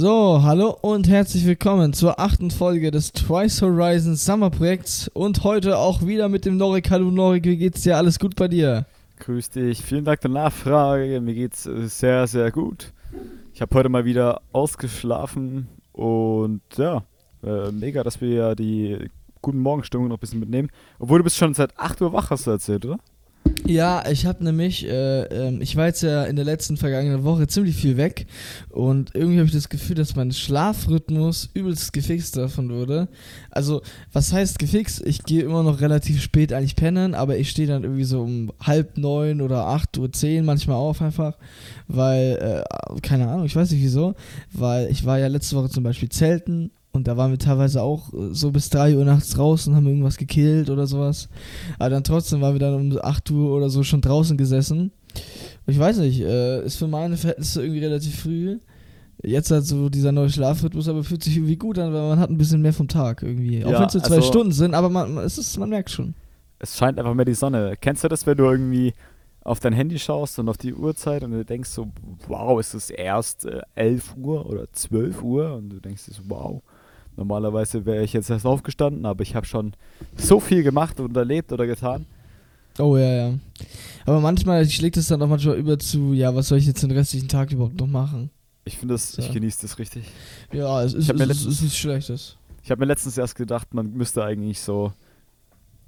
So, hallo und herzlich willkommen zur achten Folge des Twice Horizon Summer Projekts und heute auch wieder mit dem Norik. Hallo Norik, wie geht's dir? Alles gut bei dir? Grüß dich, vielen Dank der Nachfrage. Mir geht's äh, sehr, sehr gut. Ich habe heute mal wieder ausgeschlafen und ja, äh, mega, dass wir ja die guten Morgenstimmung noch ein bisschen mitnehmen. Obwohl du bist schon seit 8 Uhr wach, hast du erzählt, oder? Ja, ich habe nämlich, äh, ähm, ich war jetzt ja in der letzten vergangenen Woche ziemlich viel weg und irgendwie habe ich das Gefühl, dass mein Schlafrhythmus übelst gefixt davon wurde. Also, was heißt gefixt? Ich gehe immer noch relativ spät eigentlich pennen, aber ich stehe dann irgendwie so um halb neun oder acht Uhr zehn manchmal auf einfach, weil, äh, keine Ahnung, ich weiß nicht wieso, weil ich war ja letzte Woche zum Beispiel zelten und da waren wir teilweise auch äh, so bis 3 Uhr nachts draußen, haben irgendwas gekillt oder sowas. Aber dann trotzdem waren wir dann um 8 Uhr oder so schon draußen gesessen. Ich weiß nicht, äh, ist für meine Verhältnisse irgendwie relativ früh. Jetzt hat so dieser neue Schlafrhythmus, aber fühlt sich irgendwie gut an, weil man hat ein bisschen mehr vom Tag irgendwie. Auch Ja, wenn es nur zwei also- Stunden sind, aber man, es ist, man merkt schon. Es scheint einfach mehr die Sonne. Kennst du das, wenn du irgendwie auf dein Handy schaust und auf die Uhrzeit und du denkst so, wow, ist es erst äh, 11 Uhr oder 12 Uhr? Und du denkst dir so, wow, normalerweise wäre ich jetzt erst aufgestanden, aber ich habe schon so viel gemacht und erlebt oder getan. Oh ja, ja. Aber manchmal schlägt es dann auch manchmal über zu, ja, was soll ich jetzt den restlichen Tag überhaupt noch machen? Ich finde das, ich So. genieße das richtig. Ja, ist, es ist, es letztens- ist nichts Schlechtes. Ich habe mir letztens erst gedacht, man müsste eigentlich so.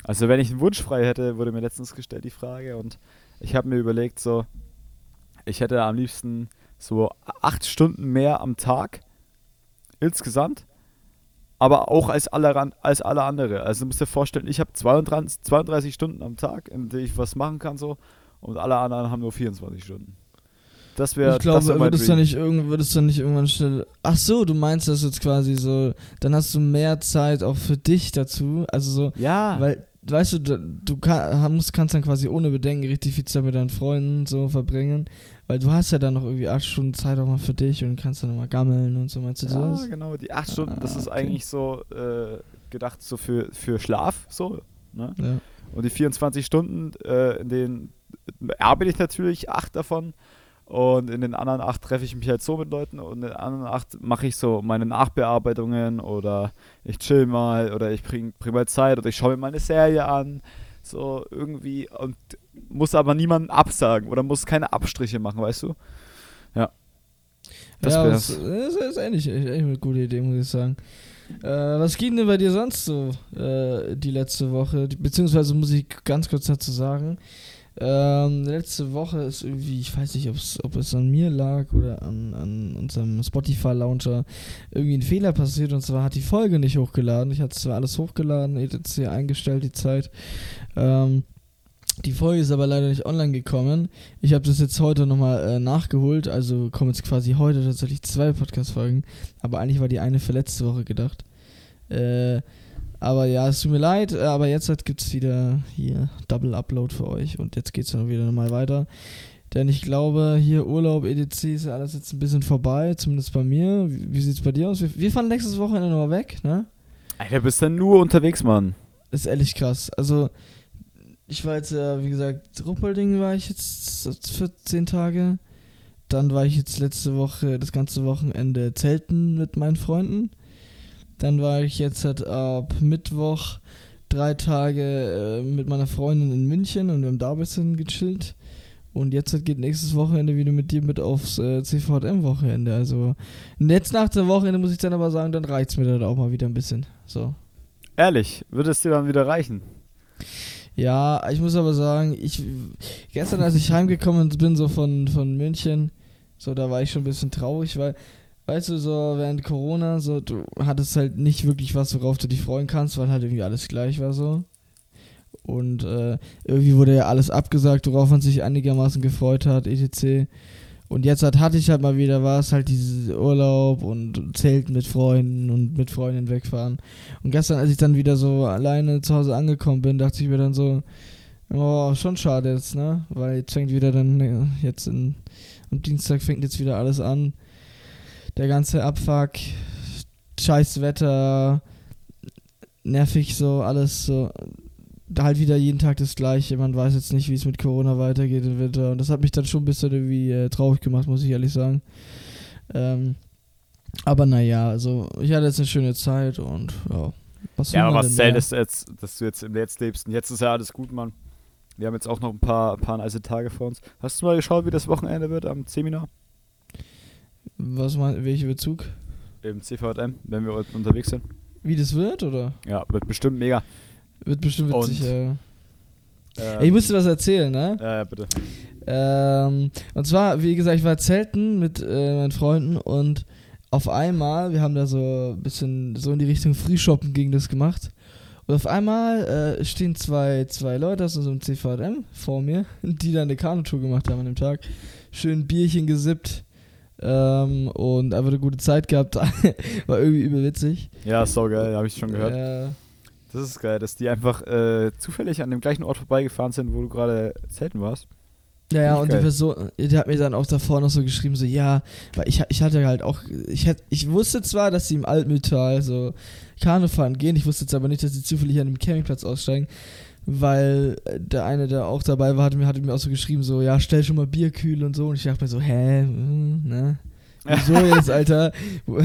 Also, wenn ich einen Wunsch frei hätte, wurde mir letztens gestellt die Frage und ich habe mir überlegt, so, ich hätte am liebsten so acht Stunden mehr am Tag insgesamt, aber auch als alle, als alle andere. Also, du musst dir vorstellen, ich habe 32, 32 Stunden am Tag, in denen ich was machen kann, so, und alle anderen haben nur 24 Stunden. Das wäre ich glaube, wär nicht irgend, wird es dann nicht irgendwann schnell. Ach so, du meinst das jetzt quasi so, dann hast du mehr Zeit auch für dich dazu. Also so, Ja, weil, weißt du, du, kann, musst, kannst dann quasi ohne Bedenken richtig viel Zeit mit deinen Freunden so verbringen. Weil du hast ja dann noch irgendwie acht Stunden Zeit auch mal für dich und kannst dann mal gammeln und so, meinst du Ja, das? genau, die acht Stunden, das Ah, ist okay. eigentlich so äh, gedacht so für, für Schlaf, so. Ne? Ja. Und die 24 Stunden, äh, in denen arbeite ich natürlich acht davon und in den anderen acht treffe ich mich halt so mit Leuten und in den anderen acht mache ich so meine Nachbearbeitungen oder ich chill mal oder ich bring, bring mal Zeit oder ich schaue mir mal eine Serie an, so irgendwie und muss aber niemanden absagen oder muss keine Abstriche machen, weißt du? Ja. Das ja, das, das ist eigentlich echt eine gute Idee, muss ich sagen. Äh, was ging denn bei dir sonst so äh, die letzte Woche? Beziehungsweise muss ich ganz kurz dazu sagen, ähm, letzte Woche ist irgendwie, ich weiß nicht, ob es an mir lag oder an, an unserem Spotify-Launcher, irgendwie ein Fehler passiert und zwar hat die Folge nicht hochgeladen. Ich hatte zwar alles hochgeladen, etc. eingestellt, die Zeit. Ähm, die Folge ist aber leider nicht online gekommen. Ich habe das jetzt heute nochmal äh, nachgeholt, also kommen jetzt quasi heute tatsächlich zwei Podcast-Folgen, aber eigentlich war die eine für letzte Woche gedacht. Äh, aber ja, es tut mir leid, äh, aber jetzt halt gibt's wieder hier Double Upload für euch und jetzt geht's dann wieder nochmal weiter. Denn ich glaube, hier Urlaub, EDC ist ja alles jetzt ein bisschen vorbei, zumindest bei mir. Wie, wie sieht's bei dir aus? Wir, wir fahren nächstes Wochenende nochmal weg, ne? Alter, bist dann nur unterwegs, Mann. ist ehrlich krass. Also, ich war jetzt, äh, wie gesagt, Ruppolding war ich jetzt für 10 Tage. Dann war ich jetzt letzte Woche, das ganze Wochenende zelten mit meinen Freunden. Dann war ich jetzt halt ab Mittwoch drei Tage äh, mit meiner Freundin in München und wir haben da ein bisschen gechillt. Und jetzt halt geht nächstes Wochenende wieder mit dir mit aufs äh, CVM-Wochenende. Also, jetzt nach dem Wochenende muss ich dann aber sagen, dann reicht's mir dann auch mal wieder ein bisschen. So. Ehrlich, würde es dir dann wieder reichen? Ja, ich muss aber sagen, ich gestern, als ich heimgekommen bin, so von, von München, so da war ich schon ein bisschen traurig, weil, weißt du, so während Corona, so du hattest halt nicht wirklich was, worauf du dich freuen kannst, weil halt irgendwie alles gleich war so. Und äh, irgendwie wurde ja alles abgesagt, worauf man sich einigermaßen gefreut hat, etc. Und jetzt halt hatte ich halt mal wieder was, halt dieses Urlaub und Zelten mit Freunden und mit Freundinnen wegfahren. Und gestern, als ich dann wieder so alleine zu Hause angekommen bin, dachte ich mir dann so, oh, schon schade jetzt, ne? Weil jetzt fängt wieder dann, äh, jetzt in, am Dienstag fängt jetzt wieder alles an. Der ganze Abfuck, scheiß Wetter, nervig so, alles so. Halt wieder jeden Tag das Gleiche. Man weiß jetzt nicht, wie es mit Corona weitergeht im Winter. Und das hat mich dann schon ein bisschen irgendwie äh, traurig gemacht, muss ich ehrlich sagen. Ähm, Aber naja, also ich hatte jetzt eine schöne Zeit und ja. Was Ja, aber was zählt ist jetzt, dass du jetzt im Jetzt lebst. Und jetzt ist ja alles gut, Mann. Wir haben jetzt auch noch ein paar, paar nice Tage vor uns. Hast du mal geschaut, wie das Wochenende wird am Seminar? Was mein, welcher Bezug? Im CVM, wenn wir unterwegs sind? Wie das wird, oder? Ja, wird bestimmt mega. Wird bestimmt witzig, ja. Ähm, Ich musste was erzählen, ne? Ja, ja, bitte. Ähm, und zwar, wie gesagt, ich war zelten mit äh, meinen Freunden und auf einmal, wir haben da so ein bisschen so in die Richtung Frühshoppen ging das gemacht. Und auf einmal äh, stehen zwei, zwei Leute aus unserem CVM vor mir, die dann eine Kanutour gemacht haben an dem Tag. Schön Bierchen gesippt ähm, und einfach eine gute Zeit gehabt. War irgendwie übel witzig. Ja, ist so geil, habe ich schon gehört. Äh, Das ist geil, dass die einfach äh, zufällig an dem gleichen Ort vorbeigefahren sind, wo du gerade zelten warst. Ja, ja, und die geil. Person, die hat mir dann auch davor noch so geschrieben, so, ja, weil ich, ich hatte halt auch, ich, hätt, ich wusste zwar, dass sie im Altmühltal so Kanu fahren gehen, ich wusste jetzt aber nicht, dass sie zufällig an dem Campingplatz aussteigen, weil äh, der eine, der auch dabei war, hatte mir, hatte mir auch so geschrieben, so, ja, stell schon mal Bier kühl und so, und ich dachte mir so, hä, hm, ne? Wieso jetzt, Alter? Wo-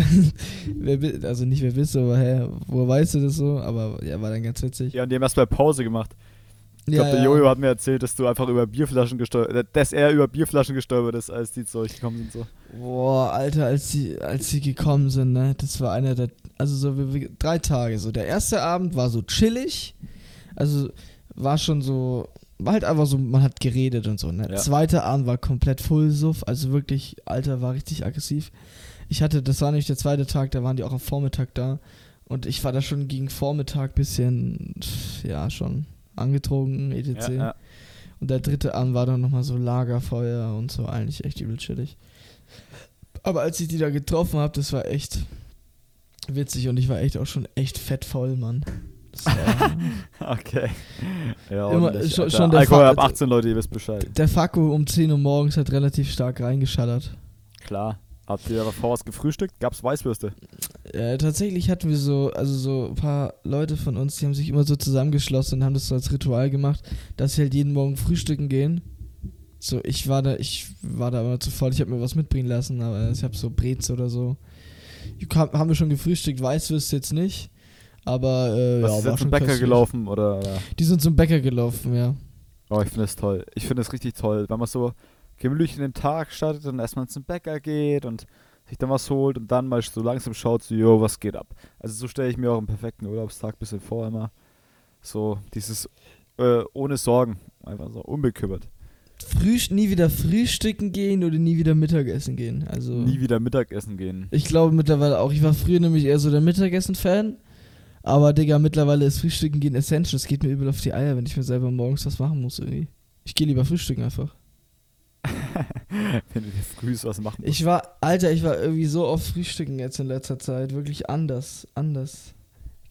also nicht wer bist du, aber hä, woher weißt du das so? Aber ja, war dann ganz witzig. Ja, und die haben erst mal Pause gemacht. Ich ja, glaube, der ja. Jojo hat mir erzählt, dass du einfach über Bierflaschen gestolpert, dass er über Bierflaschen gestolpert ist, als die zu euch gekommen sind. So. Boah, Alter, als sie, als sie gekommen sind, ne, das war einer der, also so drei Tage so. Der erste Abend war so chillig, also war schon so, war halt einfach so, man hat geredet und so, ne. Ja. Zweiter Abend war komplett full Suff, also wirklich, Alter, war richtig aggressiv. Ich hatte, das war nicht der zweite Tag, da waren die auch am Vormittag da und ich war da schon gegen Vormittag bisschen, ja, schon angetrunken, etc. Ja, ja. Und der dritte Abend war dann nochmal so Lagerfeuer und so, eigentlich echt übel chillig. Aber als ich die da getroffen habe, das war echt witzig und ich war echt auch schon echt fett voll, Mann. War, Okay. Ja, Immer- schon- schon der Alkohol ab 18 Leute, ihr wisst Bescheid. der Fakko um 10 Uhr morgens hat relativ stark reingeschattert. Klar. Habt ihr davor was gefrühstückt? Gab's Weißwürste? Äh, tatsächlich hatten wir so, also so ein paar Leute von uns, die haben sich immer so zusammengeschlossen und haben das so als Ritual gemacht, dass sie halt jeden Morgen frühstücken gehen. So, ich war da, ich war da immer zu voll, ich habe mir was mitbringen lassen, aber ich habe so Brez oder so. Kam, haben wir schon gefrühstückt, Weißwürste jetzt nicht. Aber äh, Was ja, jetzt schon zum Bäcker gelaufen? Oder, oder? Die sind zum Bäcker gelaufen, ja. Oh, ich finde das toll. Ich finde das richtig toll, wenn man so gemütlich in den Tag startet und erstmal zum Bäcker geht und sich dann was holt und dann mal so langsam schaut, so, jo, was geht ab. Also so stelle ich mir auch einen perfekten Urlaubstag ein bisschen vor immer. So dieses äh, ohne Sorgen, einfach so unbekümmert. Frühst nie wieder frühstücken gehen oder nie wieder Mittagessen gehen. Also Nie wieder Mittagessen gehen. Ich glaube mittlerweile auch. Ich war früher nämlich eher so der Mittagessen-Fan. Aber, Digga, mittlerweile ist Frühstücken gehen essential. Es geht mir übel auf die Eier, wenn ich mir selber morgens was machen muss irgendwie. Ich gehe lieber frühstücken einfach. wenn du dir früh was machen musst. Ich war, Alter, ich war irgendwie so oft frühstücken jetzt in letzter Zeit. Wirklich anders, anders.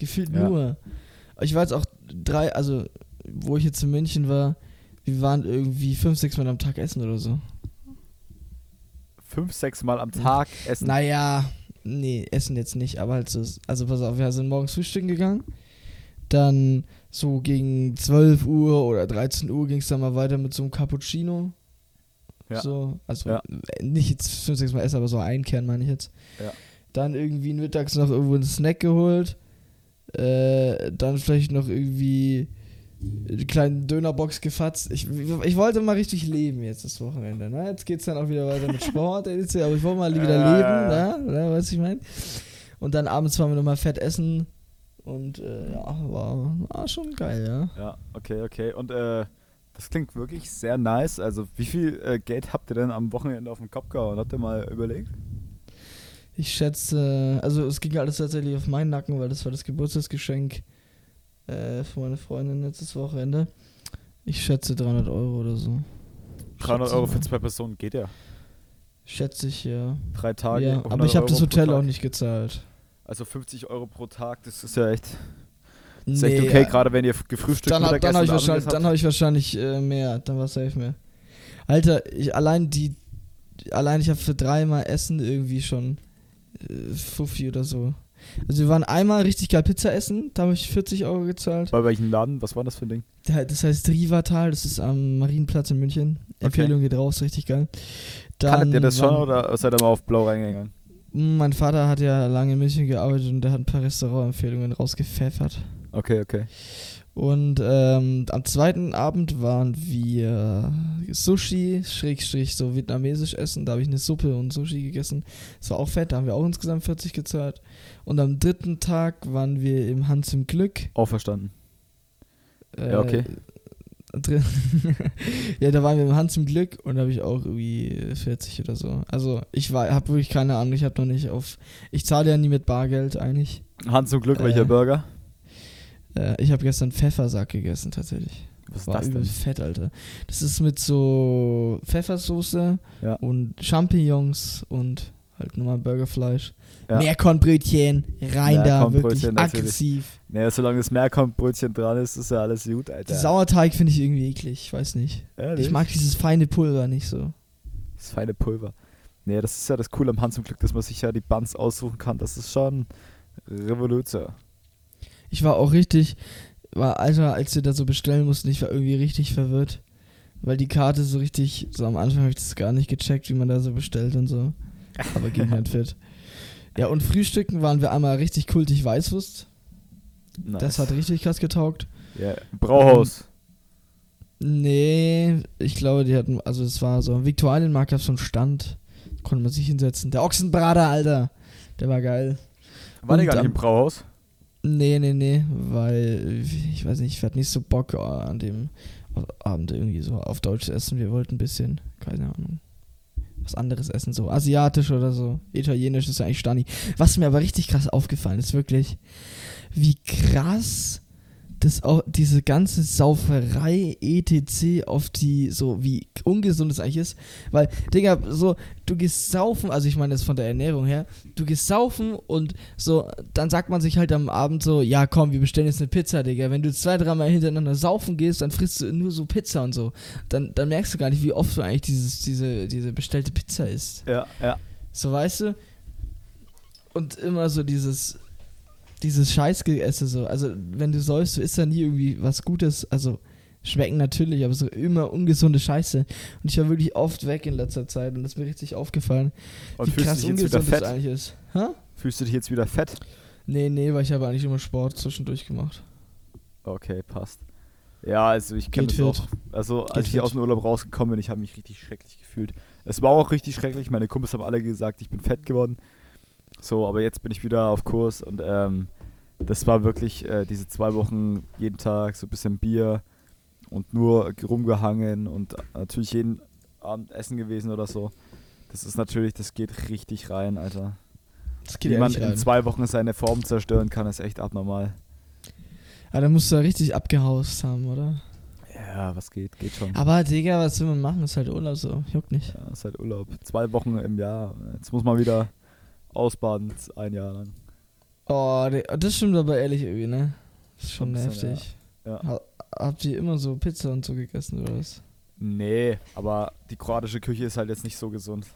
Gefühlt Ja. nur. Ich war jetzt auch drei, also, wo ich jetzt in München war, wir waren irgendwie fünf, sechs Mal am Tag essen oder so. Fünf, sechs Mal am Tag essen. Naja, nee, essen jetzt nicht, aber halt so, also pass auf, wir sind morgens frühstücken gegangen, dann so gegen 12 Uhr oder 13 Uhr ging es dann mal weiter mit so einem Cappuccino. Ja. So, also Ja. nicht jetzt fünf, sechs Mal essen, aber so ein Kern meine ich jetzt. Ja. Dann irgendwie mittags noch irgendwo einen Snack geholt. Äh, dann vielleicht noch irgendwie eine kleine Dönerbox gefatzt. Ich, ich wollte mal richtig leben jetzt das Wochenende. Ne? Jetzt geht es dann auch wieder weiter mit Sport, aber ich wollte mal wieder Ja, leben, ne? ne? Du, ich meine? Und dann abends waren wir nochmal fett essen. Und äh, ja, war, war schon geil, ja. Ja, okay, okay. Und äh, das klingt wirklich sehr nice. Also wie viel äh, Geld habt ihr denn am Wochenende auf den Kopf gehauen? Habt ihr mal überlegt? Ich schätze, also es ging alles tatsächlich auf meinen Nacken, weil das war das Geburtstagsgeschenk äh, für meine Freundin letztes Wochenende. Ich schätze 300 Euro oder so. 300 Schätze Euro für zwei Personen geht ja. Schätze ich, ja. Drei Tage. ja 100 aber ich habe das Hotel auch nicht gezahlt. Also 50 Euro pro Tag, das ist ja echt, das ist echt Nee, okay, ja. gerade wenn ihr gefrühstückt Dann, hab, dann habe ich wahrscheinlich, dann hab ich wahrscheinlich äh, mehr. Dann war safe mehr. Alter, ich, allein die, allein ich habe für dreimal Essen irgendwie schon äh, Fuffi oder so. Also wir waren einmal richtig geil Pizza essen, da habe ich 40 Euro gezahlt. Bei welchem Laden? Was war das für ein Ding? Das heißt Rivatal, das ist am Marienplatz in München. Empfehlung geht raus, richtig geil. Dann Kanntet ihr das schon oder seid ihr mal auf Blau reingegangen? Mein Vater hat ja lange in München gearbeitet und der hat ein paar Restaurantempfehlungen rausgepfeffert. Okay, okay. Und ähm, am zweiten Abend waren wir Sushi, Schrägstrich, so vietnamesisch essen. Da habe ich eine Suppe und Sushi gegessen. Das war auch fett, da haben wir auch insgesamt 40 gezahlt. Und am dritten Tag waren wir im Hans im Glück. Auch verstanden. Äh, Ja, okay. drin- ja, da waren wir im Hans im Glück und da habe ich auch irgendwie 40 oder so. Also ich war, habe wirklich keine Ahnung, ich habe noch nicht auf. Ich zahle ja nie mit Bargeld eigentlich. Hans zum Glück, Äh, welcher Burger? Äh, ich habe gestern Pfeffersack gegessen tatsächlich. Was ist War das denn? fett, Alter. Das ist mit so Pfeffersoße Ja. und Champignons und halt nochmal Burgerfleisch. Ja. Meerkornbrötchen, rein da, wirklich aggressiv. Naja, solange das Meerkornbrötchen dran ist, ist ja alles gut, Alter. Sauerteig finde ich irgendwie eklig, ich weiß nicht. Ehrlich? Ich mag dieses feine Pulver nicht so. Das feine Pulver. Nee, das ist ja das Coole am Hans zum Glück, dass man sich ja die Buns aussuchen kann. Das ist schon Revolution. Ich war auch richtig, war, Alter, als wir da so bestellen mussten, ich war irgendwie richtig verwirrt. Weil die Karte so richtig, so am Anfang habe ich das gar nicht gecheckt, wie man da so bestellt und so. Aber ging halt fit. Ja, und Frühstücken waren wir einmal richtig kultig Weißwurst. Nice. Das hat richtig krass getaugt. Ja, Brauhaus. Nee, ich glaube, die hatten, also es war so, im Viktualienmarkt gab es so einen Stand, konnte man sich hinsetzen. Der Ochsenbrater, Alter, der war geil. War der gar nicht am- im Brauhaus? Nee, nee, nee, weil ich weiß nicht, ich hatte nicht so Bock äh, an dem Abend irgendwie so auf Deutsch essen. Wir wollten ein bisschen, keine Ahnung, was anderes essen, so asiatisch oder so. Italienisch ist ja eigentlich Stani. Was mir aber richtig krass aufgefallen ist, wirklich, wie krass das auch, diese ganze Sauferei etc. auf die, so wie ungesund es eigentlich ist. Weil, Digga, so, du gehst saufen, also ich meine das von der Ernährung her, du gehst saufen und so, dann sagt man sich halt am Abend so, ja komm, wir bestellen jetzt eine Pizza, Digga. Wenn du zwei, dreimal hintereinander saufen gehst, dann frisst du nur so Pizza und so. Dann, dann merkst du gar nicht, wie oft du eigentlich dieses, diese, diese bestellte Pizza isst. Ja, ja. So, weißt du? Und immer so dieses, dieses Scheißgeesse so. Also, wenn du säufst, so ist da nie irgendwie was Gutes. Also, schmecken natürlich, aber so immer ungesunde Scheiße. Und ich war wirklich oft weg in letzter Zeit und das ist mir richtig aufgefallen, Und wie fühlst du krass dich jetzt wieder ungesund das fett? eigentlich ist. Hä? Fühlst du dich jetzt wieder fett? Nee, nee, weil ich habe eigentlich immer Sport zwischendurch gemacht. Okay, passt. Ja, also ich kenne das fit. auch. Also als Geht ich fit. aus dem Urlaub rausgekommen bin, ich habe mich richtig schrecklich gefühlt. Es war auch richtig schrecklich. Meine Kumpels haben alle gesagt, ich bin fett geworden. So, aber jetzt bin ich wieder auf Kurs und ähm, das war wirklich äh, diese zwei Wochen jeden Tag so ein bisschen Bier und nur rumgehangen und natürlich jeden Abend essen gewesen oder so. Das ist natürlich, das geht richtig rein, Alter. Das geht Wie ja man in zwei Wochen seine Form zerstören kann, ist echt abnormal. Aber da musst du ja richtig abgehaust haben, oder? Ja, was geht, geht schon. Aber, Digga, was will man machen? Ist halt Urlaub so. Juckt nicht. Ja, ist halt Urlaub. Zwei Wochen im Jahr. Jetzt muss man wieder ausbaden, ein Jahr lang. Oh, das stimmt aber ehrlich irgendwie, ne? Das ist schon bisschen, heftig. Ja. Ha habt ihr immer so Pizza und so gegessen, oder was? Nee, aber die kroatische Küche ist halt jetzt nicht so gesund.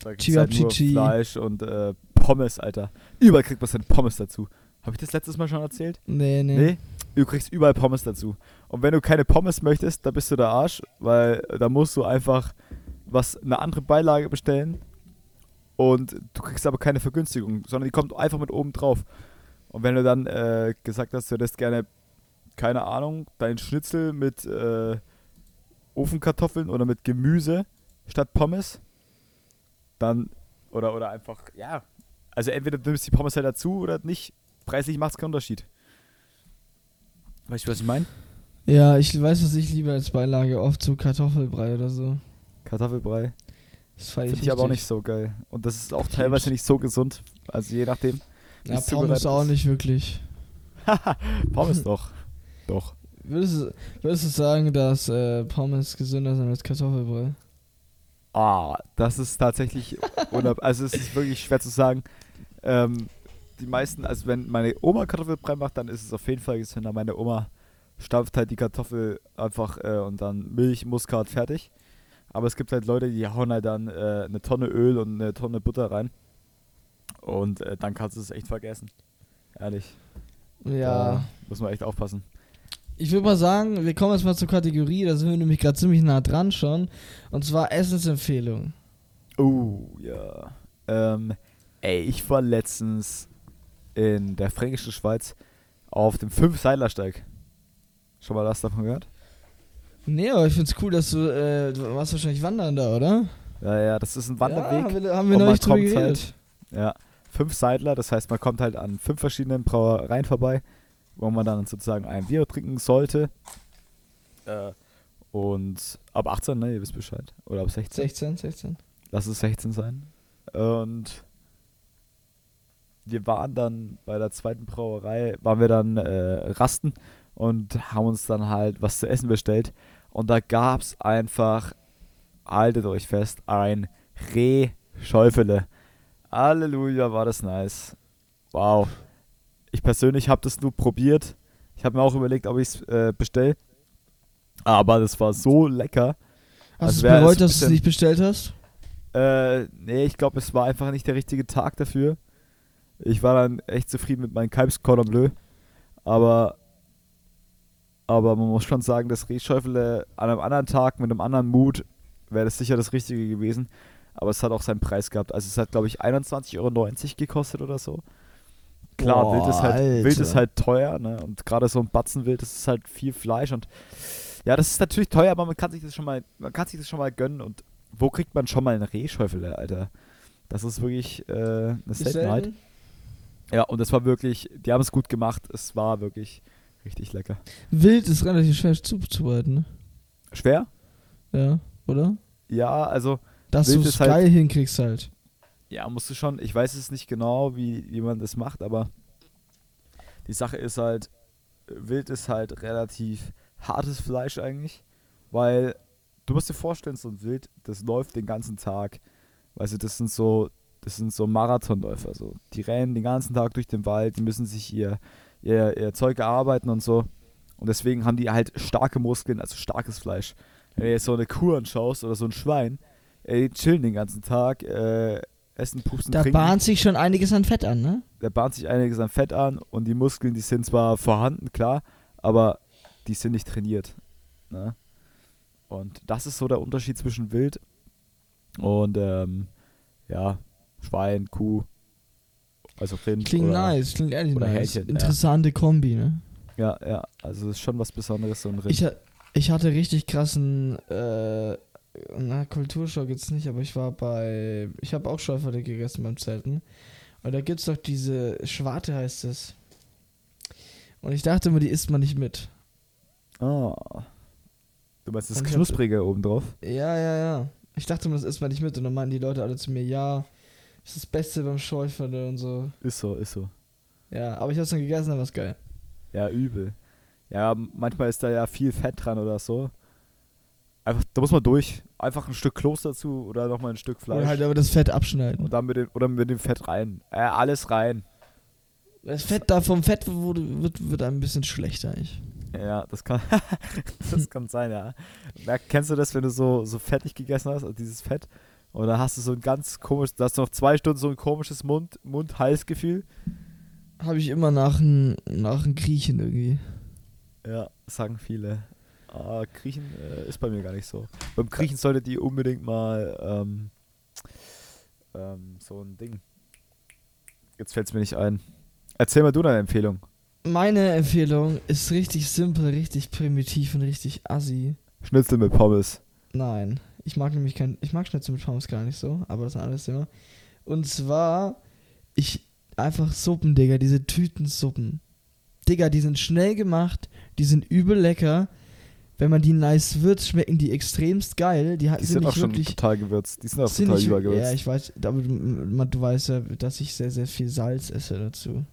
Da gibt's halt nur. Fleisch und äh, Pommes, Alter. Überall kriegt man Pommes dazu. Habe ich das letztes Mal schon erzählt? Nee, nee. Nee. Du kriegst überall Pommes dazu. Und wenn du keine Pommes möchtest, dann bist du der Arsch, weil da musst du einfach was eine andere Beilage bestellen und du kriegst aber keine Vergünstigung, sondern die kommt einfach mit oben drauf. Und wenn du dann äh, gesagt hast, du hättest gerne, keine Ahnung, deinen Schnitzel mit äh, Ofenkartoffeln oder mit Gemüse statt Pommes, dann, oder, oder einfach, ja, also entweder du nimmst die Pommes halt dazu oder nicht. Preislich macht es keinen Unterschied. Weißt du, was ich meine? Ja, ich weiß, was ich liebe als Beilage. Oft so Kartoffelbrei oder so. Kartoffelbrei. Das Finde ich aber auch nicht so geil. Und das ist auch Krebs. teilweise nicht so gesund. Also je nachdem. Ja, Pommes auch nicht wirklich. Pommes doch. Doch. Würdest du, würdest du sagen, dass äh, Pommes gesünder sind als Kartoffelbrei? Ah, das ist tatsächlich. unab also es ist wirklich schwer zu sagen. Ähm, die meisten, also wenn meine Oma Kartoffelbrei macht, dann ist es auf jeden Fall gesünder. Meine Oma stampft halt die Kartoffel einfach äh, und dann Milch, Muskat, fertig. Aber es gibt halt Leute, die hauen halt dann äh, eine Tonne Öl und eine Tonne Butter rein. Und äh, dann kannst du es echt vergessen. Ehrlich. Ja. Da muss man echt aufpassen. Ich würde mal sagen, wir kommen jetzt mal zur Kategorie, da sind wir nämlich gerade ziemlich nah dran schon. Und zwar Essensempfehlung. Oh, ja. Ähm, Ey, ich war letztens in der fränkischen Schweiz auf dem Fünf-Seidlersteig. Schon mal das davon gehört? Nee, aber ich find's cool, dass du, äh, du warst wahrscheinlich wandern da, oder? Ja, ja, das ist ein Ja, Wanderweg. haben wir, haben wir Und man neulich drüber kommt geredet. halt- Ja, fünf Seidler, das heißt, man kommt halt an fünf verschiedenen Brauereien vorbei, wo man dann sozusagen ein Bier trinken sollte. Äh, und ab 18, ne, ihr wisst Bescheid. Oder ab 16. 16, 16. Lass es 16 sein. Und wir waren dann bei der zweiten Brauerei, waren wir dann äh, rasten und haben uns dann halt was zu essen bestellt. Und da gab es einfach, haltet euch fest, ein Reh-Schäufele. Halleluja, war das nice. Wow. Ich persönlich habe das nur probiert. Ich habe mir auch überlegt, ob ich es äh, bestelle. Aber das war so lecker. Hast Also du es bereut, dass du es nicht bestellt hast? Äh, nee, ich glaube, es war einfach nicht der richtige Tag dafür. Ich war dann echt zufrieden mit meinem Kalbs Cordon Bleu. Aber, aber man muss schon sagen, das Rehschäufele an einem anderen Tag mit einem anderen Mut wäre das sicher das Richtige gewesen. Aber es hat auch seinen Preis gehabt. Also es hat, glaube ich, 21,90 Euro gekostet oder so. Klar, Boah, Wild, ist halt, Wild ist halt teuer, ne? Und gerade so ein Batzenwild, das ist halt viel Fleisch und ja, das ist natürlich teuer, aber man kann sich das schon mal, man kann sich das schon mal gönnen und wo kriegt man schon mal einen Rehschäufele, Alter? Das ist wirklich äh, eine Ist Seltenheit. selten. Ja, und das war wirklich, die haben es gut gemacht, es war wirklich richtig lecker. Wild ist relativ schwer zuzubereiten, ne? Schwer? Ja, oder? Ja, also, Dass du es halt- geil hinkriegst halt. ja, musst du schon, ich weiß es nicht genau, wie, wie man das macht, aber die Sache ist halt, Wild ist halt relativ hartes Fleisch eigentlich, weil du musst dir vorstellen, so ein Wild, das läuft den ganzen Tag. Weißt du, das sind so, das sind so Marathonläufer, so. Die rennen den ganzen Tag durch den Wald, die müssen sich ihr, ihr, ihr Zeug erarbeiten und so. Und deswegen haben die halt starke Muskeln, also starkes Fleisch. Wenn du jetzt so eine Kuh anschaust oder so ein Schwein, die chillen den ganzen Tag, äh, essen, pupsen, Da trinken. bahnt sich schon einiges an Fett an, ne? Da bahnt sich einiges an Fett an und die Muskeln, die sind zwar vorhanden, klar, aber die sind nicht trainiert. Ne? Und das ist so der Unterschied zwischen Wild und ähm, ja, Schwein, Kuh, also Rind. Klingt oder, nice, klingt ehrlich oder nice. Hähnchen, ja. Interessante Kombi, ne? Ja, ja, also das ist schon was Besonderes, so ein Rind. Ich, ich hatte richtig krassen, äh, na, Kulturschock jetzt nicht, aber ich war bei, ich habe auch Schäuferte gegessen beim Zelten. Und da gibt's doch diese Schwarte heißt es. Und ich dachte immer, die isst man nicht mit. Ah. Du meinst das Und ich hab- Knusprige obendrauf? Ja, ja, ja. Ich dachte immer, das isst man nicht mit. Und dann meinten die Leute alle zu mir, ja, das ist das Beste beim Schäuferte und so. Ist so, ist so. Ja, aber ich hab's dann gegessen, dann war's geil. Ja, übel. Ja, manchmal ist da ja viel Fett dran oder so. Einfach, da muss man durch. Einfach ein Stück Kloß dazu oder nochmal ein Stück Fleisch. Oder halt aber das Fett abschneiden. und dann mit dem, oder mit dem Fett rein. Äh, alles rein. Das Fett da vom Fett wurde, wird, wird ein bisschen schlechter eigentlich. Ja, das kann, das kann sein, ja. Kennst du das, wenn du so, so fettig gegessen hast, also dieses Fett? Und dann hast du so ein ganz komisches, da hast du noch zwei Stunden so ein komisches Mund, Mund-Hals-Gefühl. Habe ich immer nach dem nach dem Griechen irgendwie. Ja, sagen viele. Ah, Griechen äh, ist bei mir gar nicht so. Beim Griechen solltet ihr unbedingt mal ähm, ähm, so ein Ding. Jetzt fällt es mir nicht ein. Erzähl mal du deine Empfehlung. Meine Empfehlung ist richtig simpel, richtig primitiv und richtig assi. Schnitzel mit Pommes. Nein, ich mag nämlich kein, ich mag Schnitzel mit Pommes gar nicht so, aber das ist ein anderes Thema. Und zwar, ich, einfach Suppen, Digga, diese Tütensuppen. Digga, die sind schnell gemacht, die sind übel lecker. Wenn man die nice würzt, schmecken die extremst geil. Die, Die sind, auch nicht schon total gewürzt. Die sind auch sind total nicht, übergewürzt. Ja, ich weiß, aber du, man, du weißt ja, dass ich sehr, sehr viel Salz esse dazu.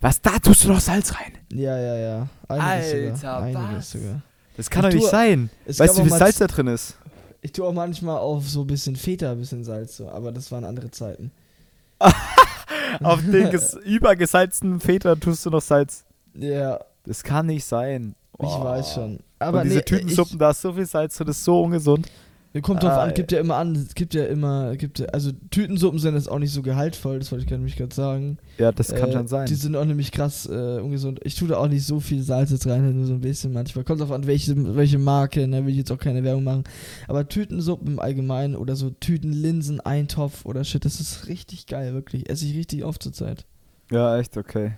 Was, da tust du noch Salz rein? Ja, ja, ja. Einiges Alter, sogar. Einiges was? sogar. Das kann doch nicht sein. Weißt du, wie viel Salz da drin ist? Ich tue auch manchmal auf so ein bisschen Feta, ein bisschen Salz so, aber das waren andere Zeiten. Auf den ges übergesalzten Feta tust du noch Salz. Ja, Das kann nicht sein. ich Boah. weiß schon. Aber Und diese nee, Tütensuppen, da ist so viel Salz drin, das ist so ungesund. Kommt drauf Ah, an, gibt ja immer an, es gibt ja immer, gibt ja, also Tütensuppen sind jetzt auch nicht so gehaltvoll, das wollte ich nämlich gerade sagen. Ja, das kann Äh, schon sein. Die sind auch nämlich krass äh, ungesund. Ich tue da auch nicht so viel Salz jetzt rein, nur so ein bisschen manchmal. Kommt drauf an, welche, welche Marke, ne, will ich jetzt auch keine Werbung machen. Aber Tütensuppen im Allgemeinen oder so Tütenlinsen, Eintopf oder shit, das ist richtig geil, wirklich. Esse ich richtig oft zur Zeit. Ja, echt, okay.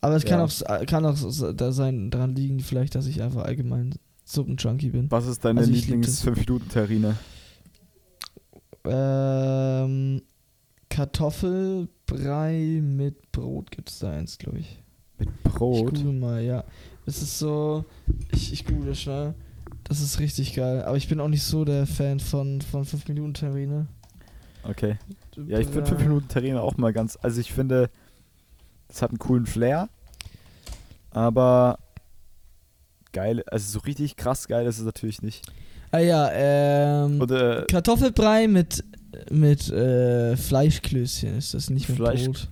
Aber es kann Ja. auch, kann auch so- da sein, dran liegen, vielleicht, dass ich einfach allgemein Suppenjunkie bin. Was ist deine Also ich lieb das. Lieblings-5-Minuten-Terrine? Ähm, Kartoffelbrei mit Brot gibt es da eins, glaube ich. Mit Ich Brot? google mal, ja. Es ist so, ich, ich google schnell. Das ist richtig geil. Aber ich bin auch nicht so der Fan von, von 5-Minuten-Terrine. Okay. Ja, ich finde 5-Minuten-Terrine auch mal ganz. Also, ich finde, das hat einen coolen Flair. Aber geil, also so richtig krass geil ist es natürlich nicht. Ah ja, ähm. Oder Kartoffelbrei mit, mit äh, Fleischklößchen ist das nicht mit Fleisch- Brot.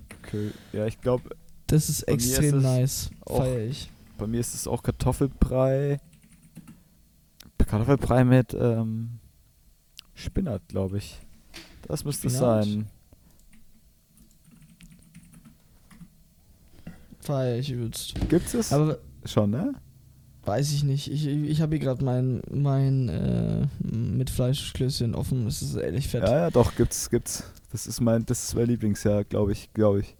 ja, ich glaube, Das ist ist extrem es nice. auch- Feier ich. bei mir ist es auch Kartoffelbrei. Kartoffelbrei mit ähm, Spinat, glaube ich. Das müsste es sein. Feier ich übelst. Gibt's es? Aber Schon, ne? Weiß ich nicht. Ich, ich habe hier gerade mein, mein äh, mit Fleischklößchen offen. Das ist ehrlich fett. Ja, ja, doch, gibt's, gibt's. Das ist mein, das ist mein Lieblingsjahr, glaube ich, glaube ich.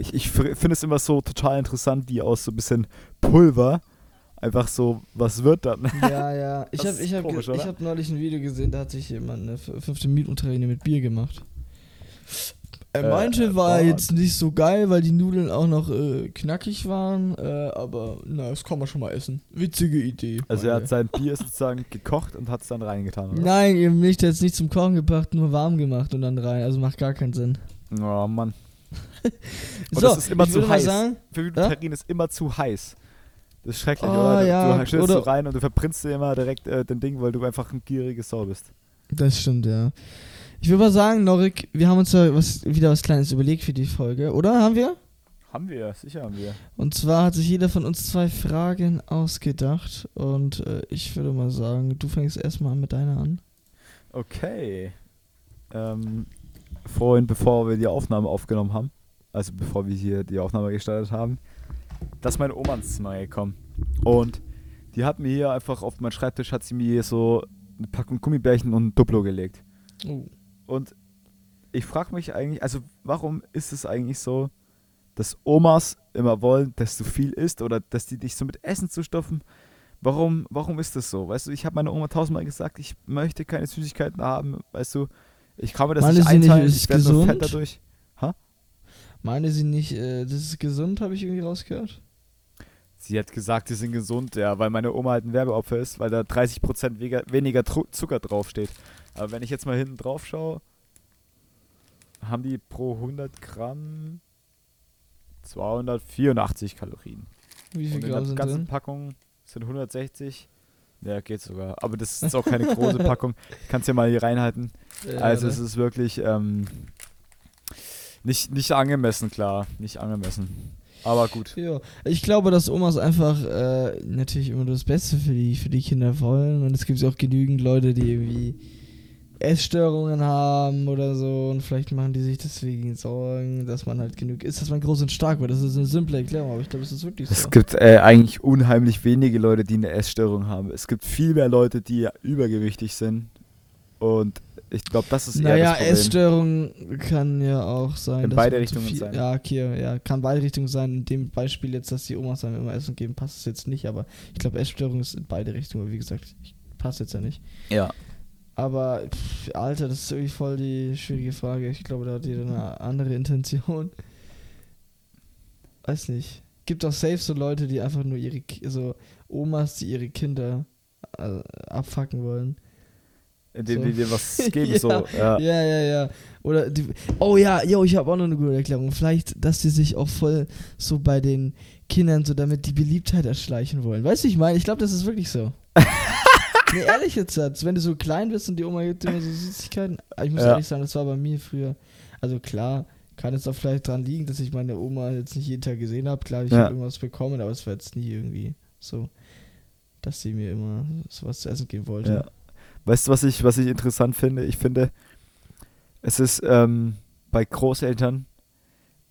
Ich, ich finde es immer so total interessant, wie aus so ein bisschen Pulver einfach so was wird dann. Ja, ja. Ich habe ich hab, komisch, ich hab neulich ein Video gesehen, da hat sich jemand eine 15 Minuten Terrine mit Bier gemacht. Er Äh, meinte, war boah. jetzt nicht so geil, weil die Nudeln auch noch äh, knackig waren, äh, aber na, das kann man schon mal essen. Witzige Idee. Also er hat sein Bier sozusagen gekocht und hat es dann reingetan, oder? Nein, eben nicht, der hat es nicht zum Kochen gebracht, nur warm gemacht und dann rein. Also macht gar keinen Sinn. Oh Mann. Und so, das ist immer zu heiß. sagen, Für Minuten Ja? Ist immer zu heiß. Das ist schrecklich, Oh, oder? Du, ja, du oder- so rein und du verbrennst dir immer direkt äh, den Ding, weil du einfach ein gieriges Sau bist. Das stimmt, ja. Ich würde mal sagen, Norik, wir haben uns da was, wieder was Kleines überlegt für die Folge, oder? Haben wir? Haben wir, sicher haben wir. Und zwar hat sich jeder von uns zwei Fragen ausgedacht. Und äh, ich würde mal sagen, du fängst erstmal mit deiner an. Okay. Ähm, vorhin, bevor wir die Aufnahme aufgenommen haben, also bevor wir hier die Aufnahme gestartet haben, da ist meine Oma ins Zimmer gekommen. Und die hat mir hier einfach auf meinen Schreibtisch, hat sie mir so eine Packung Gummibärchen und ein Duplo gelegt. Oh. Und ich frage mich eigentlich, also warum ist es eigentlich so, dass Omas immer wollen, dass du viel isst oder dass die dich so mit Essen zustopfen? Warum, warum ist das so? Weißt du, ich habe meiner Oma tausendmal gesagt, ich möchte keine Süßigkeiten haben. Weißt du, ich kann mir das Meine nicht sie nicht, einteilen, ist ich werde nur fett dadurch. Meine sie nicht, äh, das ist gesund, habe ich irgendwie rausgehört? Sie hat gesagt, die sind gesund, ja, weil meine Oma halt ein Werbeopfer ist, weil da 30% weniger, Zucker draufsteht. Aber wenn ich jetzt mal hinten drauf schaue, haben die pro 100 Gramm 284 Kalorien. Wie viel Und in Gramm der sind ganzen drin? Packung sind 160. Ja, geht sogar. Aber das ist auch keine große Packung. Kannst ja mal hier reinhalten. Ja, also ne? es ist wirklich ähm, nicht, nicht angemessen, klar. Nicht angemessen. Aber gut. Ja, ich glaube, dass Omas einfach äh, natürlich immer das Beste für die, für die Kinder wollen. Und es gibt auch genügend Leute, die irgendwie Essstörungen haben oder so. Und vielleicht machen die sich deswegen Sorgen, dass man halt genug isst, dass man groß und stark wird. Das ist eine simple Erklärung, aber ich glaube, es ist wirklich so. Es gibt äh, eigentlich unheimlich wenige Leute, die eine Essstörung haben. Es gibt viel mehr Leute, die übergewichtig sind. Und ich glaube, das ist eher naja, das Problem. Essstörung kann ja auch sein. In beide Richtungen viel, sein. Ja, okay, ja, kann beide Richtungen sein. In dem Beispiel jetzt, dass die Omas dann immer Essen geben, passt es jetzt nicht. Aber ich glaube, Essstörung ist in beide Richtungen. Wie gesagt, passt jetzt ja nicht. Ja. Aber, pff, Alter, das ist irgendwie voll die schwierige Frage. Ich glaube, da hat jeder eine andere Intention. Weiß nicht. Gibt auch safe so Leute, die einfach nur ihre, so Omas, die ihre Kinder äh, abfacken wollen. Indem So. die dir was geben, Ja. so. Ja. Ja, ja, ja. Oder die, oh ja, yo, ich habe auch noch eine gute Erklärung. Vielleicht, dass die sich auch voll so bei den Kindern so damit die Beliebtheit erschleichen wollen. Weißt du, ich meine? Ich glaube, das ist wirklich so. Nee, ehrlich jetzt, Satz. wenn du so klein bist und die Oma gibt dir immer so Süßigkeiten. Aber ich muss Ja. ehrlich sagen, das war bei mir früher. Also klar, kann es auch vielleicht dran liegen, dass ich meine Oma jetzt nicht jeden Tag gesehen habe. Klar, ich Ja. habe irgendwas bekommen, aber es war jetzt nie irgendwie so. dass sie mir immer sowas zu essen geben wollte. Ja. Weißt du, was ich, was ich interessant finde? Ich finde, es ist ähm, bei Großeltern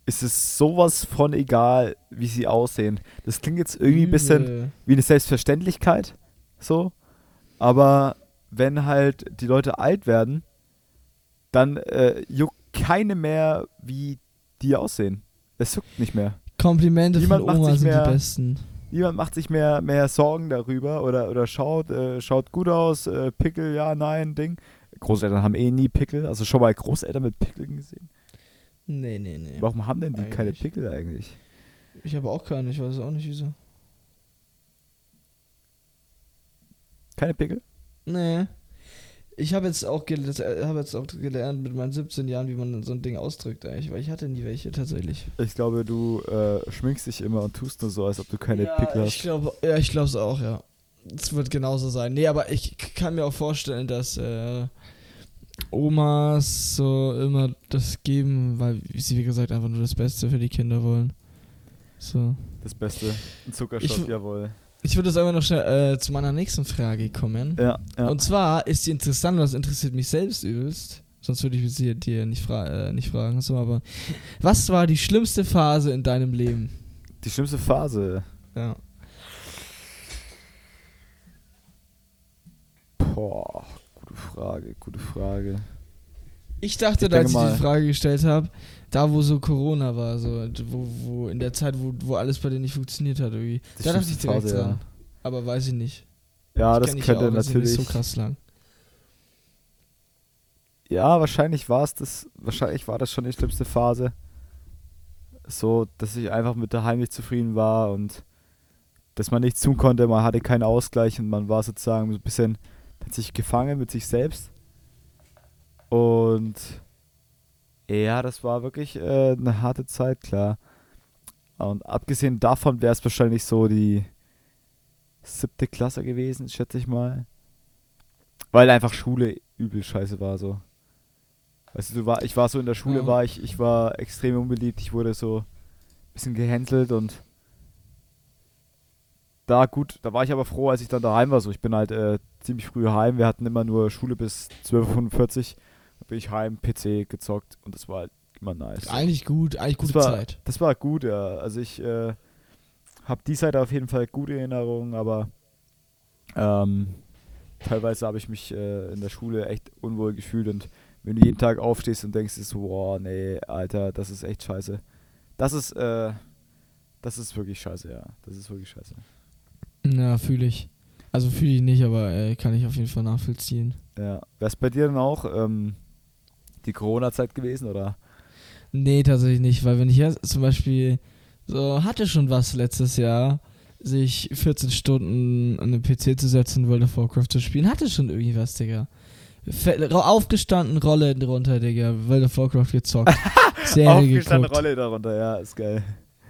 ist es sowas von egal, wie sie aussehen. Das klingt jetzt irgendwie ein bisschen wie eine Selbstverständlichkeit, so. Aber wenn halt die Leute alt werden, dann äh, juckt keine mehr, wie die aussehen. Es juckt nicht mehr. Komplimente Niemand von Oma sind mehr- die besten. Niemand macht sich mehr, mehr Sorgen darüber oder, oder schaut, äh, schaut gut aus, äh, Pickel, ja, nein, Ding. Großeltern haben eh nie Pickel. Also schon mal Großeltern mit Pickeln gesehen. Nee, nee, nee. Warum haben denn die keine Eigentlich. Pickel eigentlich? Ich habe auch keine, ich weiß auch nicht wieso. Keine Pickel? Nee. Ich habe jetzt auch äh, hab jetzt auch gelernt mit meinen 17 Jahren, wie man so ein Ding ausdrückt eigentlich, weil ich hatte nie welche tatsächlich. Ich glaube, du äh, schminkst dich immer und tust nur so, als ob du keine ja, Pickel ich hast. glaube, ja, ich glaube es auch, ja. Es wird genauso sein. Nee, aber ich kann mir auch vorstellen, dass äh, Omas so immer das geben, weil sie wie gesagt einfach nur das Beste für die Kinder wollen. So. Das Beste. Ein Zuckerstoff, Ich- jawohl. Ich würde jetzt einfach noch schnell äh, zu meiner nächsten Frage kommen. Ja, ja. Und zwar ist die interessant, und das interessiert mich selbst übelst. Sonst würde ich sie dir nicht, fra äh, nicht fragen. So, aber was war die schlimmste Phase in deinem Leben? Die schlimmste Phase. Ja. Boah, gute Frage, gute Frage. Ich dachte, Ich als ich mal- die Frage gestellt habe, da wo so Corona war, so wo, wo in der Zeit, wo, wo alles bei denen nicht funktioniert hat irgendwie. Die da dachte ich direkt Phase, dran. ja. Aber weiß ich nicht. Ja, das dich könnte auch, das natürlich. so krass lang. Ja, wahrscheinlich war es das, wahrscheinlich war das schon die schlimmste Phase. So, dass ich einfach mit daheim nicht zufrieden war und dass man nichts tun konnte, man hatte keinen Ausgleich und man war sozusagen so ein bisschen hat sich gefangen mit sich selbst. Und ja, das war wirklich äh, eine harte Zeit, klar. Und abgesehen davon wäre es wahrscheinlich so die siebte Klasse gewesen, schätze ich mal. Weil einfach Schule übel scheiße war so. Weißt du, war, ich war so in der Schule, Ja. war ich, ich war extrem unbeliebt, ich wurde so ein bisschen gehänselt und da gut, da war ich aber froh, als ich dann daheim war. So, ich bin halt äh, ziemlich früh heim. Wir hatten immer nur Schule bis 12.45 Uhr. Da bin ich heim, PC gezockt und das war halt immer nice. Eigentlich gut, eigentlich gute das war, Zeit. Das war gut, ja. Also ich äh, habe die Seite auf jeden Fall gute Erinnerungen, aber ähm, teilweise habe ich mich äh, in der Schule echt unwohl gefühlt und wenn du jeden Tag aufstehst und denkst, so, boah, nee, Alter, das ist echt scheiße. Das ist, äh, das ist wirklich scheiße, ja. Das ist wirklich scheiße. Ja, fühle ich. Also fühle ich nicht, aber äh, kann ich auf jeden Fall nachvollziehen. Ja. Wäre es bei dir dann auch ähm, die Corona-Zeit gewesen, oder? Nee, tatsächlich nicht, weil wenn ich jetzt zum Beispiel so hatte schon was letztes Jahr, sich 14 Stunden an den PC zu setzen, World of Warcraft zu spielen, hatte schon irgendwie was, Digga. Aufgestanden, Rolle runter, Digga. World of Warcraft gezockt. Serie Aufgestanden geguckt. Rolle darunter, ja, ist geil.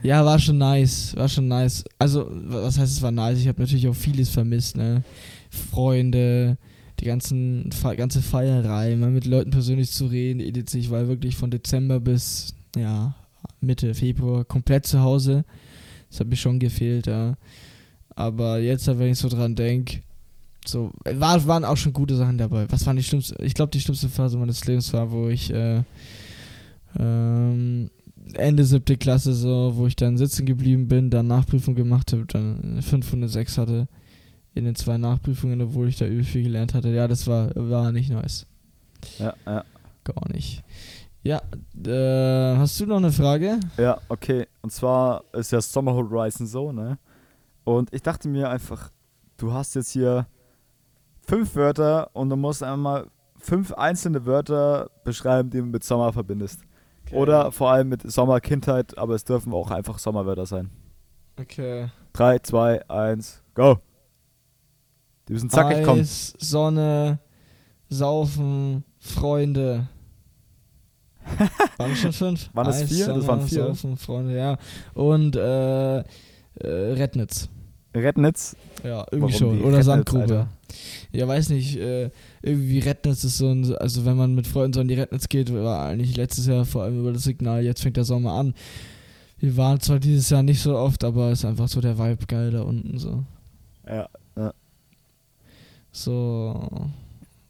Ja, war schon nice. War schon nice. Also, wa- was heißt es war nice? Ich habe natürlich auch vieles vermisst, ne? Freunde, die ganzen ganze Feierei, mal mit Leuten persönlich zu reden, etc. Ich war wirklich von Dezember bis ja, Mitte Februar komplett zu Hause. Das hat mir schon gefehlt, ja. Aber jetzt, wenn ich so dran denke, so, war, waren auch schon gute Sachen dabei. Was waren die schlimmste? Ich glaube, die schlimmste Phase meines Lebens war, wo ich äh, ähm, Ende siebte Klasse so, wo ich dann sitzen geblieben bin, dann Nachprüfung gemacht habe, dann eine 506 hatte in den zwei Nachprüfungen, obwohl ich da übel viel gelernt hatte. Ja, das war, war nicht nice. Ja, ja. Gar nicht. Ja, äh, hast du noch eine Frage? Ja, okay. Und zwar ist ja Summer Horizon so, ne? Und ich dachte mir einfach, du hast jetzt hier fünf Wörter und du musst einmal fünf einzelne Wörter beschreiben, die du mit Sommer verbindest. Oder vor allem mit Sommerkindheit, aber es dürfen auch einfach Sommerwörter sein. Okay. 3, 2, 1, go! Die müssen zackig kommen. Eis, Sonne, Saufen, Freunde. Waren schon fünf? Waren das Eis, vier? Das Sonne, waren vier. Saufen, Freunde, ja. Und äh, äh, Rednitz. Rednitz. Ja, irgendwie Warum schon. Oder Rednitz, Sandgrube. Alter? Ja, weiß nicht. Äh, irgendwie Rednitz ist so ein, also wenn man mit Freunden so an die Rednitz geht, war eigentlich letztes Jahr vor allem über das Signal, jetzt fängt der Sommer an. Wir waren zwar dieses Jahr nicht so oft, aber ist einfach so der Vibe geil da unten so. Ja. So.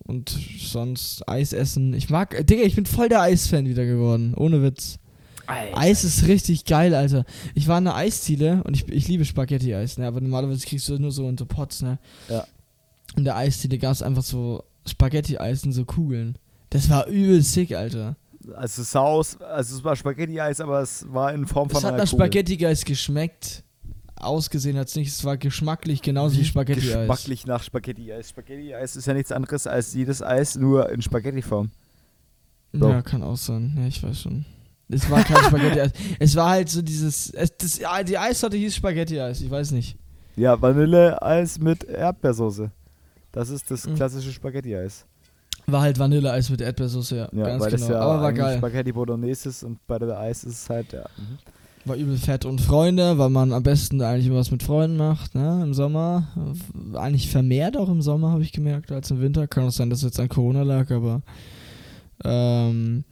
Und sonst Eis essen. Ich mag, äh, Digga, ich bin voll der Eisfan wieder geworden. Ohne Witz. Eis ist richtig geil, Alter. Ich war in einer Eisziele und ich, ich liebe Spaghetti-Eis, ne? Aber normalerweise kriegst du das nur so in so Pots, ne? Ja. In der Eisziele gab es einfach so Spaghetti-Eis in so Kugeln. Das war übel sick, Alter. Also es sah aus, also es war Spaghetti-Eis, aber es war in Form von Es hat nach. Spaghetti-Eis geschmeckt. Ausgesehen hat es nicht. Es war geschmacklich genauso wie Spaghetti-Eis. Geschmacklich nach Spaghetti-Eis. Spaghetti-Eis ist ja nichts anderes als jedes Eis, nur in Spaghetti-Form. So. Ja, kann auch sein. Ja, ich weiß schon. Es war kein Spaghetti-Eis. Es war halt so dieses. Es, das, ja, die Eissorte hieß Spaghetti-Eis. Ich weiß nicht. Ja, Vanilleeis mit Erdbeersoße. Das ist das Mhm. klassische Spaghetti-Eis. War halt Vanilleeis mit Erdbeersoße, ja. Ja, ganz weil genau. das ja Aber war geil. Spaghetti Bolognese ist und bei der Eis ist es halt, ja. Mhm. War übel fett. Und Freunde, weil man am besten eigentlich immer was mit Freunden macht, ne? Im Sommer. Eigentlich vermehrt auch im Sommer, habe ich gemerkt, als im Winter. Kann auch sein, dass es jetzt an Corona lag, aber. Ähm,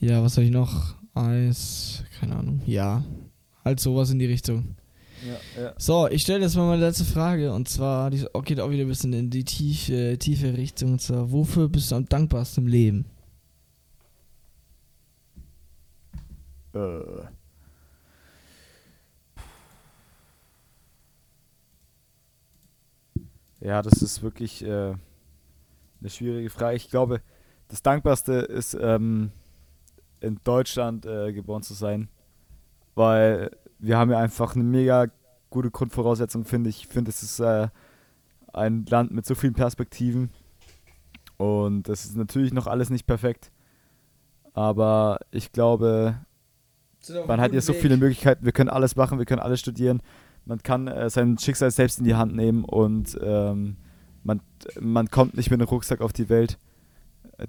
ja, was habe ich noch? Eis, keine Ahnung. Ja. Halt sowas in die Richtung. Ja, ja. So, ich stelle jetzt mal meine letzte Frage und zwar, die geht auch wieder ein bisschen in die tiefe, tiefe Richtung. Und zwar, wofür bist du am dankbarsten im Leben? Äh. Ja, das ist wirklich äh, eine schwierige Frage. Ich glaube, das Dankbarste ist, ähm, in Deutschland äh, geboren zu sein, weil wir haben ja einfach eine mega gute Grundvoraussetzung, finde ich. Ich finde, es ist äh, ein Land mit so vielen Perspektiven und das ist natürlich noch alles nicht perfekt, aber ich glaube, man hat hier so viele Möglichkeiten, wir können alles machen, wir können alles studieren. Man kann äh, sein Schicksal selbst in die Hand nehmen und ähm, man, man kommt nicht mit einem Rucksack auf die Welt.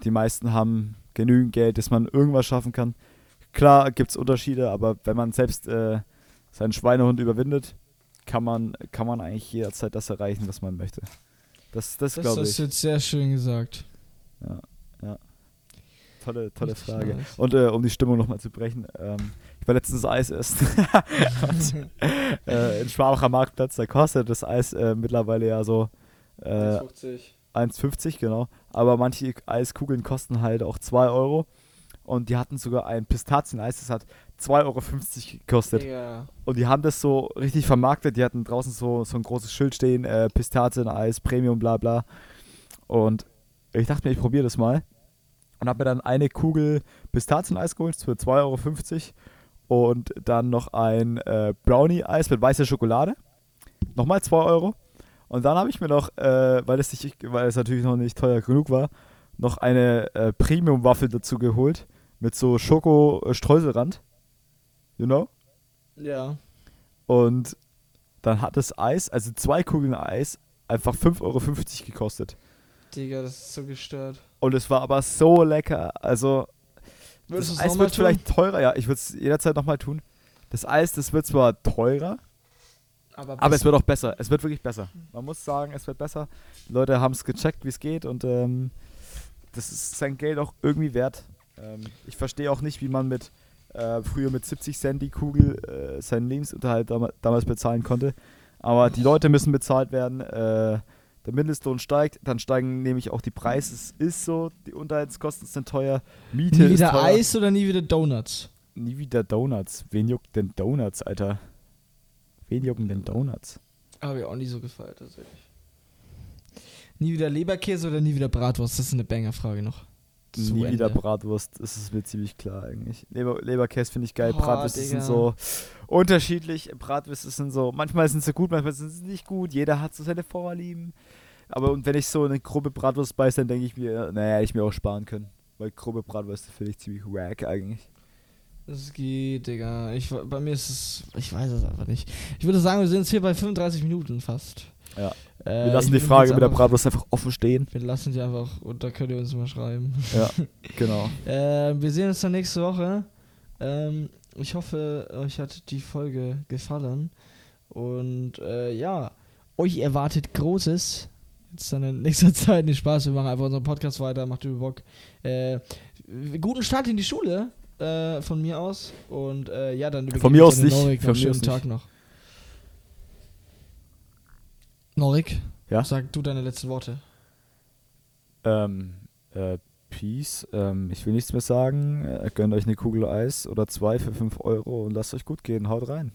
Die meisten haben genügend Geld, dass man irgendwas schaffen kann. Klar gibt es Unterschiede, aber wenn man selbst äh, seinen Schweinehund überwindet, kann man, kann man eigentlich jederzeit das erreichen, was man möchte. Das, das, Das glaube hast ich. du jetzt sehr schön gesagt. Ja, ja. Tolle, tolle Frage. nice. Und äh, um die Stimmung nochmal zu brechen, ähm, ich war letztens Eis essen. Und, äh, in Schwabacher Marktplatz, da kostet das Eis äh, mittlerweile ja so äh, 1,50, genau. Aber manche Eiskugeln kosten halt auch 2 Euro. Und die hatten sogar ein Pistazieneis, das hat 2,50 Euro gekostet. Digga. Und die haben das so richtig vermarktet. Die hatten draußen so, so ein großes Schild stehen, äh, Pistazieneis, Premium, bla bla. Und ich dachte mir, ich probiere das mal. Und habe mir dann eine Kugel Pistazieneis geholt für 2,50 Euro. Und dann noch ein äh, Brownie-Eis mit weißer Schokolade. Nochmal 2 Euro. Und dann habe ich mir noch, äh, weil, es nicht, weil es natürlich noch nicht teuer genug war, noch eine äh, Premium-Waffel dazu geholt. Mit so Schoko-Streuselrand. You know? Ja. Und dann hat das Eis, also zwei Kugeln Eis, einfach 5,50 Euro gekostet. Digga, das ist so gestört. Und es war aber so lecker. Also, Würdest das Eis wird tun? vielleicht teurer, ja. Ich würde es jederzeit nochmal tun. Das Eis, das wird zwar teurer, Aber, aber es wird auch besser. Es wird wirklich besser. Man muss sagen, es wird besser. Die Leute haben es gecheckt, wie es geht und ähm, das ist sein Geld auch irgendwie wert. Ähm, ich verstehe auch nicht, wie man mit äh, früher mit 70 Cent die Kugel äh, seinen Lebensunterhalt dam damals bezahlen konnte. Aber die Leute müssen bezahlt werden. Äh, der Mindestlohn steigt, dann steigen nämlich auch die Preise. Es ist so, die Unterhaltskosten sind teuer, Miete nie ist wieder teuer. Eis oder nie wieder Donuts? Nie wieder Donuts. Wen juckt denn Donuts, Alter? Wen jucken denn Donuts? Habe ich auch nie so gefeiert, tatsächlich. Nie wieder Leberkäse oder nie wieder Bratwurst? Das ist eine Banger-Frage noch. Zu Nie wieder Ende. Bratwurst, das ist mir ziemlich klar eigentlich. Leber, Leberkäse finde ich geil, Boah, Bratwürste sind so unterschiedlich. Bratwürste sind so, manchmal sind sie gut, manchmal sind sie nicht gut. Jeder hat so seine Vorlieben. Aber und wenn ich so eine grobe Bratwurst beiße, dann denke ich mir, naja, hätte ich mir auch sparen können. Weil grobe Bratwürste finde ich ziemlich wack eigentlich. Das geht, Digga. Ich, bei mir ist es. Ich weiß es einfach nicht. Ich würde sagen, wir sind jetzt hier bei 35 Minuten fast. Ja. Äh, Wir lassen die Frage mit der Bratwurst einfach offen stehen. Wir lassen die einfach und da könnt ihr uns mal schreiben. Ja, genau. Äh, wir sehen uns dann nächste Woche. Ähm, ich hoffe, euch hat die Folge gefallen. Und äh, ja, euch erwartet Großes. Jetzt dann in nächster Zeit nicht Spaß. Wir machen einfach unseren Podcast weiter. Macht über Bock. Äh, guten Start in die Schule äh, von mir aus. Und äh, ja, dann Von mir aus nicht. Von mir aus Tag noch. Norik, Ja? sag du deine letzten Worte. Ähm, äh, Peace. Ähm, ich will nichts mehr sagen. Äh, gönnt euch eine Kugel Eis oder zwei für 5 Euro und lasst euch gut gehen. Haut rein.